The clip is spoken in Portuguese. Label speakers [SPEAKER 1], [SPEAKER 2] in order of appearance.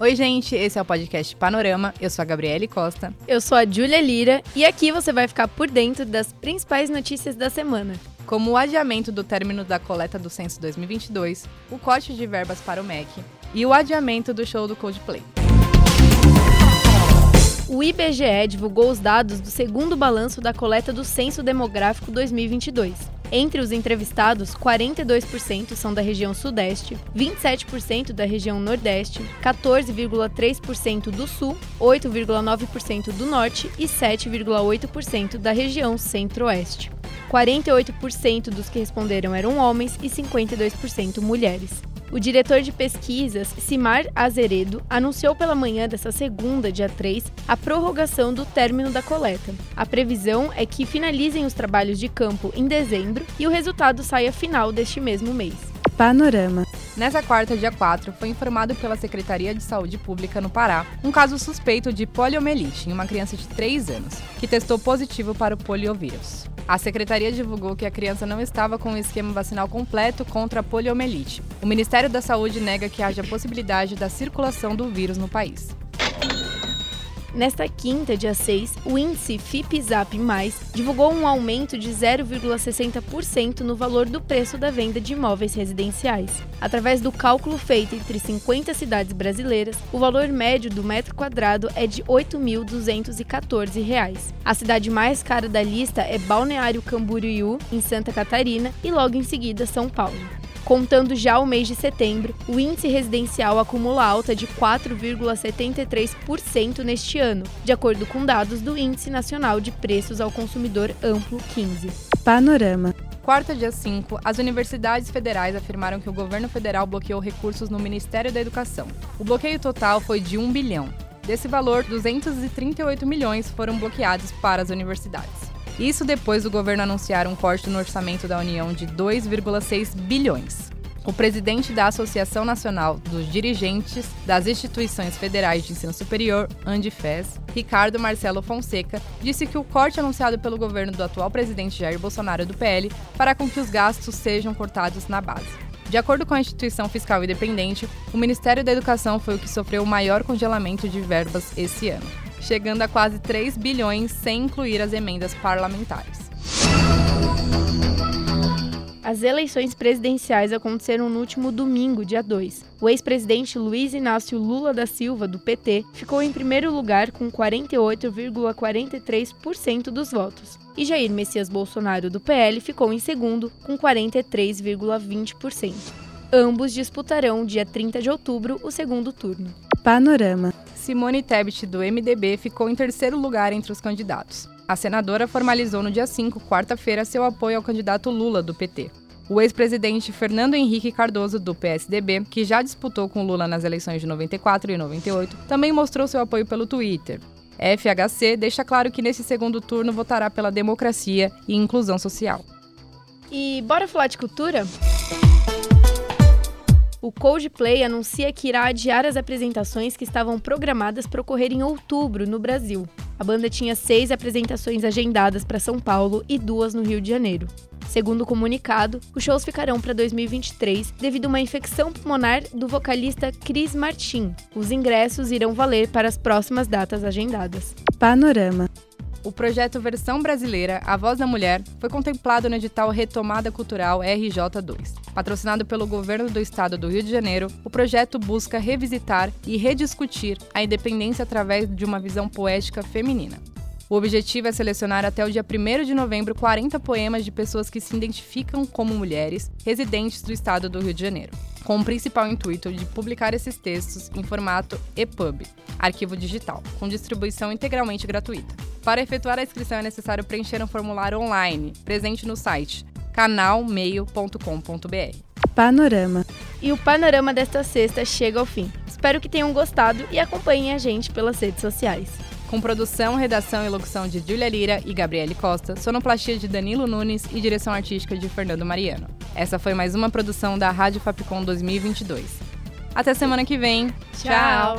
[SPEAKER 1] Oi, gente, esse é o podcast Panorama. Eu sou a Gabriele Costa.
[SPEAKER 2] Eu sou a Júlia Lira e aqui você vai ficar por dentro das principais notícias da semana.
[SPEAKER 1] Como o adiamento do término da coleta do censo 2022, o corte de verbas para o MEC e o adiamento do show do Coldplay.
[SPEAKER 2] O IBGE divulgou os dados do segundo balanço da coleta do Censo Demográfico 2022. Entre os entrevistados, 42% são da região Sudeste, 27% da região Nordeste, 14,3% do Sul, 8,9% do Norte e 7,8% da região Centro-Oeste. 48% dos que responderam eram homens e 52% mulheres. O diretor de pesquisas, Simar Azeredo, anunciou pela manhã dessa segunda, dia 3, a prorrogação do término da coleta. A previsão é que finalizem os trabalhos de campo em dezembro e o resultado saia final deste mesmo mês.
[SPEAKER 1] Panorama. Nessa quarta, dia 4, foi informado pela Secretaria de Saúde Pública no Pará um caso suspeito de poliomielite em uma criança de 3 anos, que testou positivo para o poliovírus. A secretaria divulgou que a criança não estava com o esquema vacinal completo contra a poliomielite. O Ministério da Saúde nega que haja possibilidade da circulação do vírus no país.
[SPEAKER 2] Nesta quinta, dia 6, o índice FIPZAP+, divulgou um aumento de 0,60% no valor do preço da venda de imóveis residenciais. Através do cálculo feito entre 50 cidades brasileiras, o valor médio do metro quadrado é de R$ 8.214. A cidade mais cara da lista é Balneário Camboriú, em Santa Catarina, e logo em seguida São Paulo. Contando já o mês de setembro, o índice residencial acumula alta de 4,73% neste ano, de acordo com dados do Índice Nacional de Preços ao Consumidor Amplo 15.
[SPEAKER 1] Panorama. Quarta, dia 5, as universidades federais afirmaram que o governo federal bloqueou recursos no Ministério da Educação. O bloqueio total foi de 1 bilhão. Desse valor, 238 milhões foram bloqueados para as universidades. Isso depois do governo anunciar um corte no orçamento da União de 2,6 bilhões. O presidente da Associação Nacional dos Dirigentes das Instituições Federais de Ensino Superior, Andifes, Ricardo Marcelo Fonseca, disse que o corte anunciado pelo governo do atual presidente Jair Bolsonaro do PL fará com que os gastos sejam cortados na base. De acordo com a instituição fiscal independente, o Ministério da Educação foi o que sofreu o maior congelamento de verbas esse ano chegando a quase 3 bilhões sem incluir as emendas parlamentares.
[SPEAKER 2] As eleições presidenciais aconteceram no último domingo, dia 2. O ex-presidente Luiz Inácio Lula da Silva, do PT, ficou em primeiro lugar com 48,43% dos votos. E Jair Messias Bolsonaro, do PL, ficou em segundo com 43,20%. Ambos disputarão, dia 30 de outubro, o segundo turno. Panorama.
[SPEAKER 1] Simone Tebet, do MDB, ficou em terceiro lugar entre os candidatos. A senadora formalizou no dia 5, quarta-feira, seu apoio ao candidato Lula, do PT. O ex-presidente Fernando Henrique Cardoso, do PSDB, que já disputou com Lula nas eleições de 94 e 98, também mostrou seu apoio pelo Twitter. FHC deixa claro que nesse segundo turno votará pela democracia e inclusão social.
[SPEAKER 2] E bora falar de cultura? O Coldplay anuncia que irá adiar as apresentações que estavam programadas para ocorrer em outubro no Brasil. A banda tinha seis apresentações agendadas para São Paulo e duas no Rio de Janeiro. Segundo o comunicado, os shows ficarão para 2023 devido a uma infecção pulmonar do vocalista Chris Martin. Os ingressos irão valer para as próximas datas agendadas. Panorama.
[SPEAKER 1] O projeto Versão Brasileira, A Voz da Mulher, foi contemplado no edital Retomada Cultural RJ2. Patrocinado pelo governo do estado do Rio de Janeiro, o projeto busca revisitar e rediscutir a independência através de uma visão poética feminina. O objetivo é selecionar até o dia 1 de novembro 40 poemas de pessoas que se identificam como mulheres residentes do estado do Rio de Janeiro com o principal intuito de publicar esses textos em formato EPUB, arquivo digital, com distribuição integralmente gratuita. Para efetuar a inscrição é necessário preencher um formulário online, presente no site canalmeio.com.br.
[SPEAKER 2] Panorama. E o panorama desta sexta chega ao fim. Espero que tenham gostado e acompanhem a gente pelas redes sociais.
[SPEAKER 1] Com produção, redação e locução de Julia Lira e Gabriele Costa, sonoplastia de Danilo Nunes e direção artística de Fernando Mariano. Essa foi mais uma produção da Rádio Fapcom 2022. Até semana que vem. Tchau.